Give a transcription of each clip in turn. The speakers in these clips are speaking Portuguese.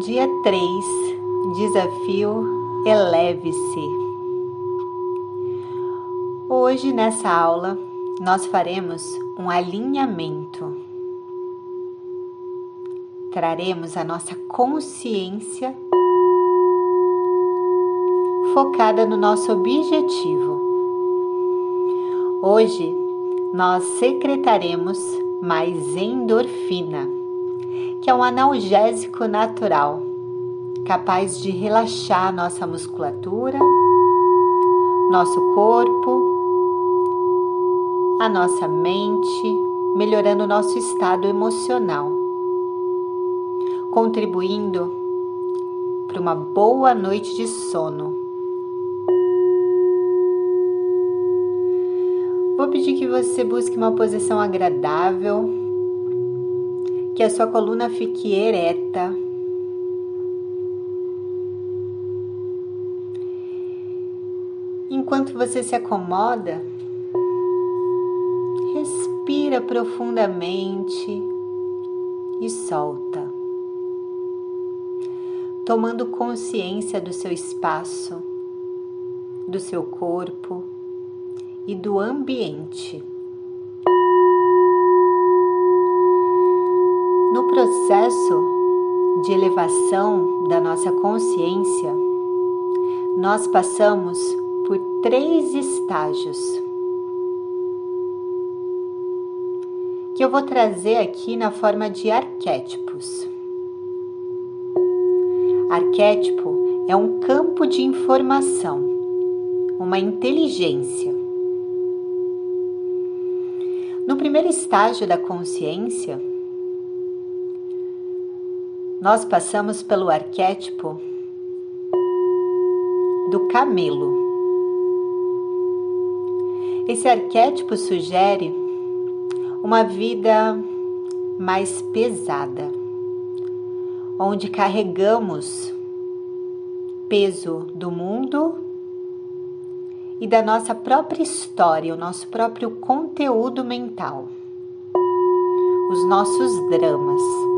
Dia 3 Desafio Eleve-se. Hoje, nessa aula, nós faremos um alinhamento. Traremos a nossa consciência focada no nosso objetivo. Hoje, nós secretaremos mais endorfina que é um analgésico natural, capaz de relaxar nossa musculatura, nosso corpo, a nossa mente, melhorando nosso estado emocional, contribuindo para uma boa noite de sono. Vou pedir que você busque uma posição agradável que a sua coluna fique ereta. Enquanto você se acomoda, respira profundamente e solta, tomando consciência do seu espaço, do seu corpo e do ambiente. No processo de elevação da nossa consciência, nós passamos por três estágios que eu vou trazer aqui na forma de arquétipos. Arquétipo é um campo de informação, uma inteligência. No primeiro estágio da consciência, nós passamos pelo arquétipo do camelo. Esse arquétipo sugere uma vida mais pesada, onde carregamos peso do mundo e da nossa própria história, o nosso próprio conteúdo mental, os nossos dramas.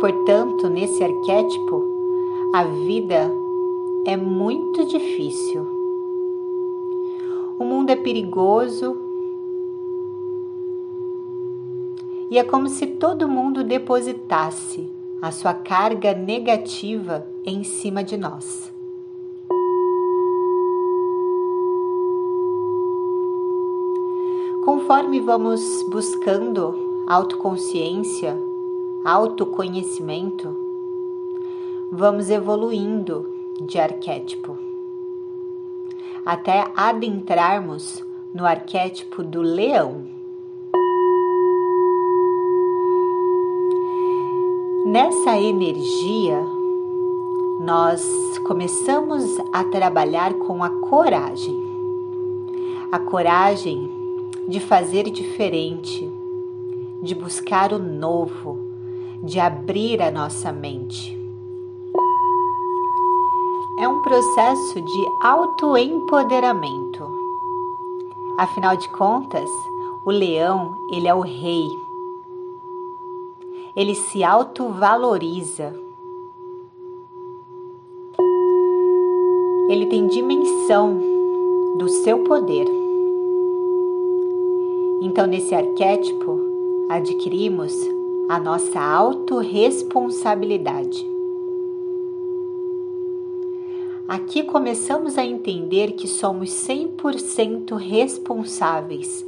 Portanto, nesse arquétipo, a vida é muito difícil. O mundo é perigoso e é como se todo mundo depositasse a sua carga negativa em cima de nós. Conforme vamos buscando autoconsciência, autoconhecimento, vamos evoluindo de arquétipo. Até adentrarmos no arquétipo do leão. Nessa energia, nós começamos a trabalhar com a coragem, a coragem de fazer diferente, de buscar o novo, de abrir a nossa mente. É um processo de autoempoderamento. Afinal de contas, o leão, ele é o rei. Ele se autovaloriza. Ele tem dimensão do seu poder. Então, nesse arquétipo, adquirimos a nossa autorresponsabilidade. Aqui começamos a entender que somos 100% responsáveis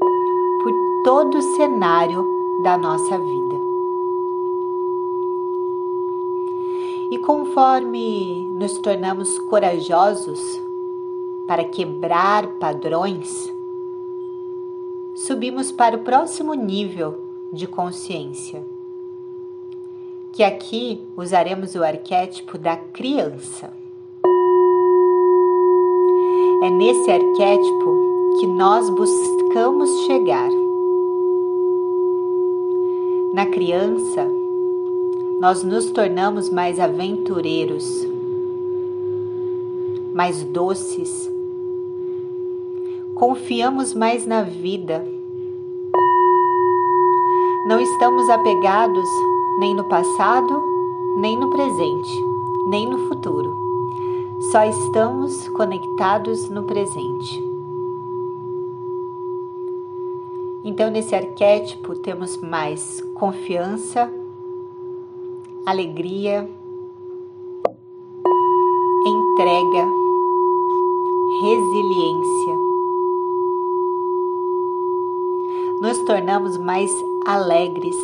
por todo o cenário da nossa vida. E conforme nos tornamos corajosos para quebrar padrões, subimos para o próximo nível de consciência. Que aqui usaremos o arquétipo da criança. É nesse arquétipo que nós buscamos chegar. Na criança, nós nos tornamos mais aventureiros, mais doces, confiamos mais na vida não estamos apegados nem no passado, nem no presente, nem no futuro. Só estamos conectados no presente. Então, nesse arquétipo, temos mais confiança, alegria, entrega, resiliência. Nos tornamos mais alegres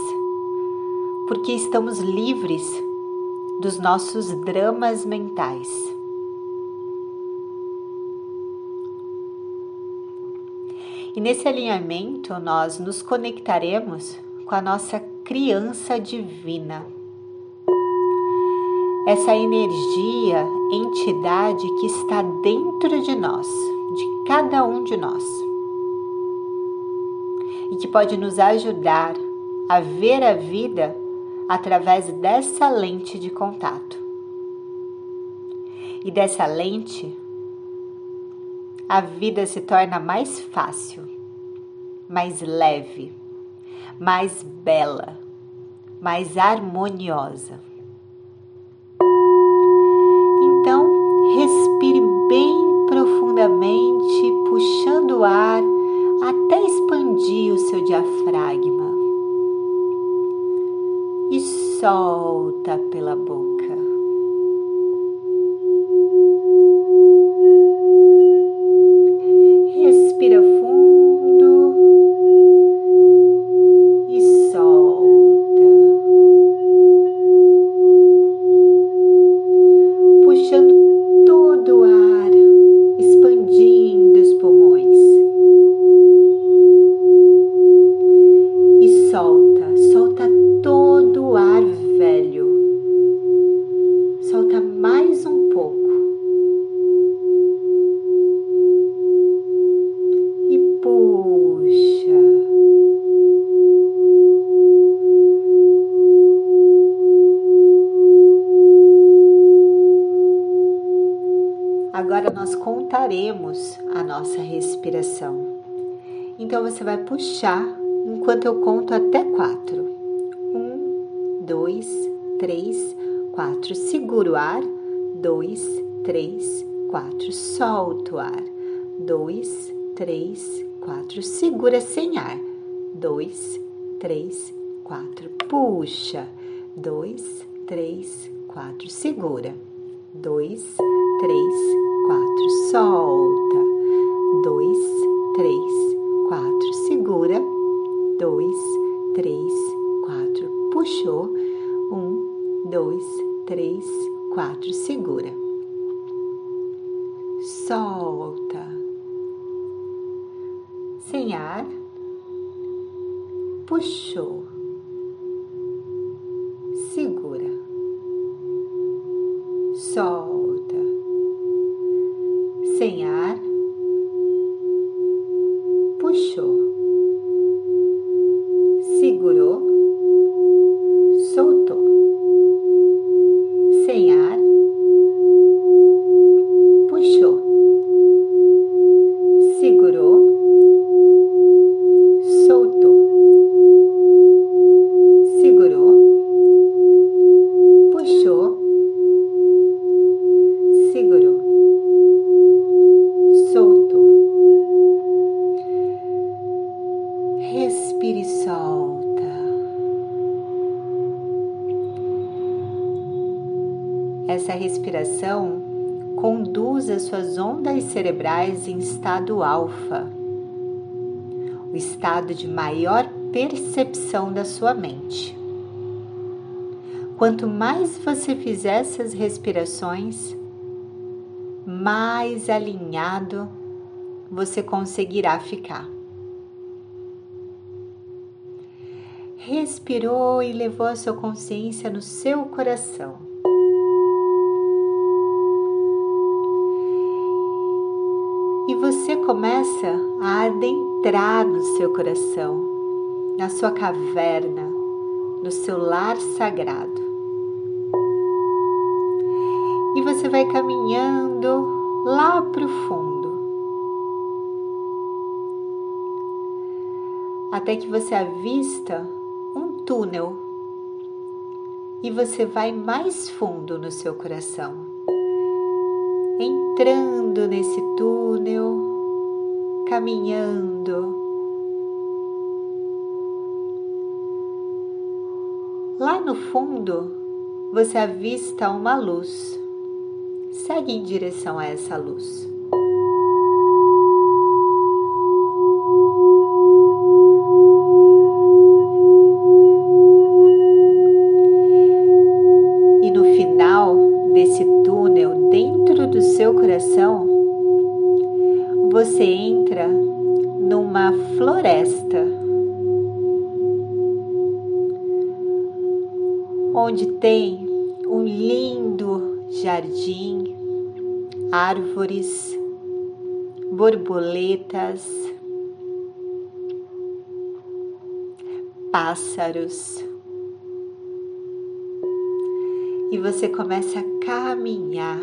porque estamos livres dos nossos dramas mentais. E nesse alinhamento nós nos conectaremos com a nossa criança divina. Essa energia, entidade que está dentro de nós, de cada um de nós, e que pode nos ajudar a ver a vida através dessa lente de contato. E dessa lente, a vida se torna mais fácil, mais leve, mais bela, mais harmoniosa. Solta pela contaremos a nossa respiração. Então você vai puxar enquanto eu conto até quatro. Um, dois, três, quatro. Segura o ar. Dois, três, quatro. Solta o ar. Dois, três, quatro. Segura sem ar. Dois, três, quatro. Puxa. Dois, três, quatro. Segura. Dois, três, quatro. Solta. Dois, três, quatro. Segura dois, três, quatro. Puxou. Um, dois, três, quatro. Segura. Solta. Sem ar. Puxou. Ondas cerebrais em estado alfa, o estado de maior percepção da sua mente. Quanto mais você fizer essas respirações, mais alinhado você conseguirá ficar. Respirou e levou a sua consciência no seu coração. Começa a adentrar no seu coração, na sua caverna, no seu lar sagrado. E você vai caminhando lá para o fundo, até que você avista um túnel. E você vai mais fundo no seu coração, entrando nesse túnel, caminhando. Lá no fundo, você avista uma luz. Segue em direção a essa luz. Pássaros. E você começa a caminhar,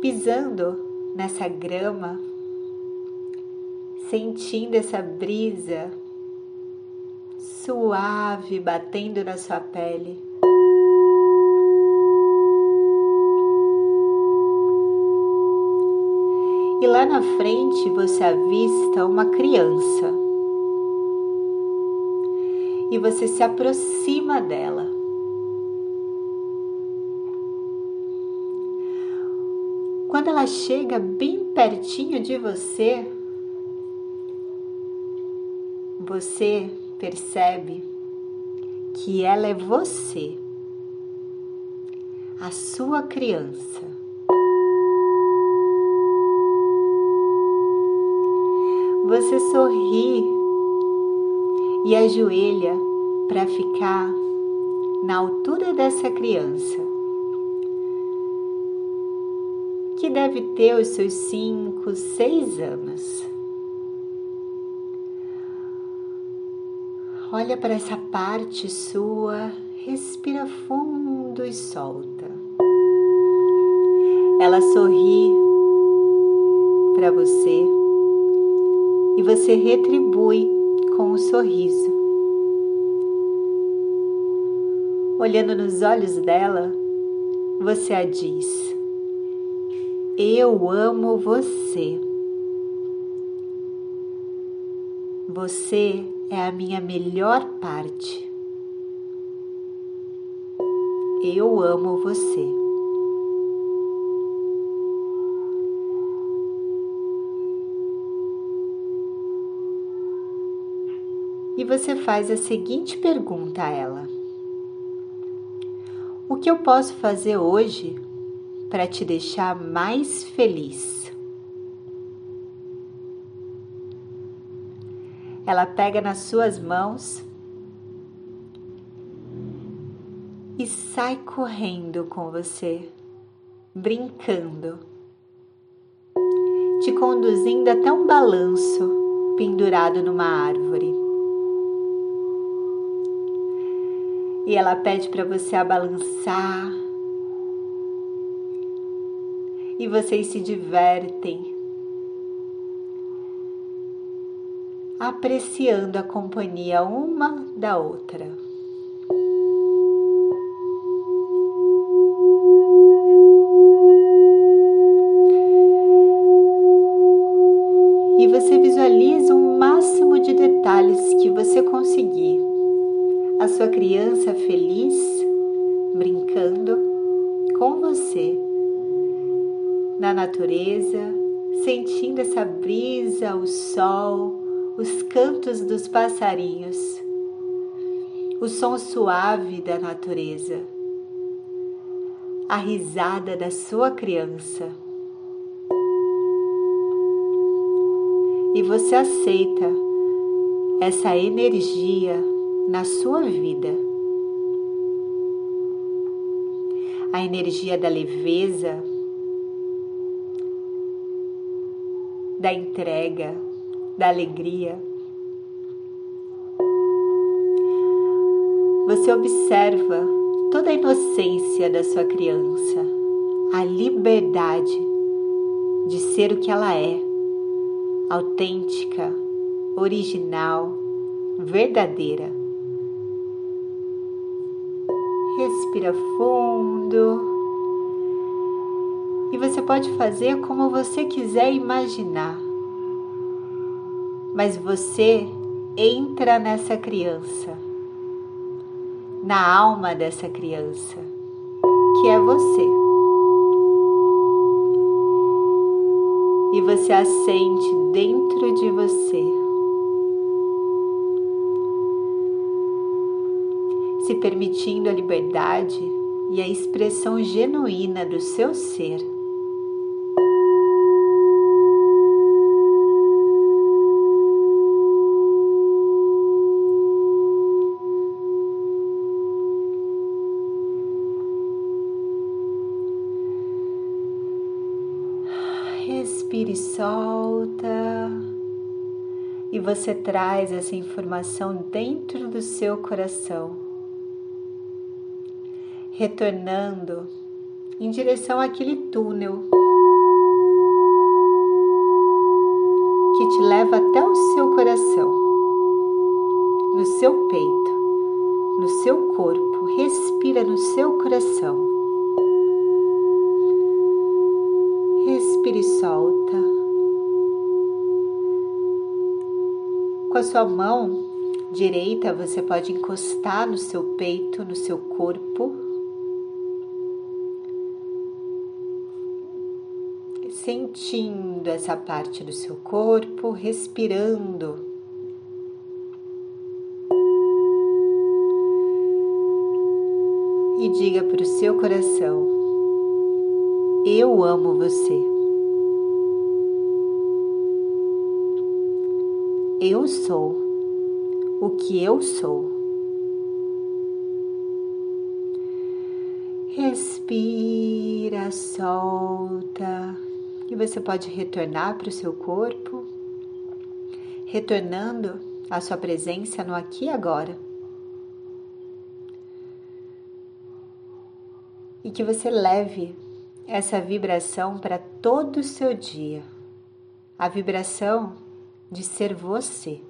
pisando nessa grama, sentindo essa brisa suave batendo na sua pele. E lá na frente você avista uma criança. E você se aproxima dela. Quando ela chega bem pertinho de você, você percebe que ela é você, a sua criança. Você sorri e ajoelha para ficar na altura dessa criança que deve ter os seus cinco, seis anos. Olha para essa parte sua, respira fundo e solta. Ela sorri para você e você retribui com um sorriso. Olhando nos olhos dela, você a diz: eu amo você. Você é a minha melhor parte. Eu amo você. E você faz a seguinte pergunta a ela: O que eu posso fazer hoje para te deixar mais feliz. Ela pega nas suas mãos e sai correndo com você, brincando, te conduzindo até um balanço pendurado numa árvore. E ela pede para você a balançar e vocês se divertem, apreciando a companhia uma da outra. E você visualiza o máximo de detalhes que você conseguir. Sua criança feliz, brincando com você na natureza, sentindo essa brisa, o sol, os cantos dos passarinhos, o som suave da natureza, a risada da sua criança. E você aceita essa energia na sua vida. A energia da leveza, da entrega, da alegria. Você observa toda a inocência da sua criança, a liberdade de ser o que ela é, autêntica, original, verdadeira. Respira fundo. E você pode fazer como você quiser imaginar. Mas você entra nessa criança, na alma dessa criança, que é você. E você a sente dentro de você. Se permitindo a liberdade e a expressão genuína do seu ser. Respire e solta. E você traz essa informação dentro do seu coração, retornando em direção àquele túnel que te leva até o seu coração, no seu peito, no seu corpo. Respira no seu coração. Respire e solta. Com a sua mão direita, você pode encostar no seu peito, no seu corpo. Sentindo essa parte do seu corpo, respirando. E diga para o seu coração: Eu amo você. eu sou o que eu sou. Respira, solta e você pode retornar para o seu corpo, retornando a sua presença no aqui e agora. E que você leve essa vibração para todo o seu dia. A vibração de ser você.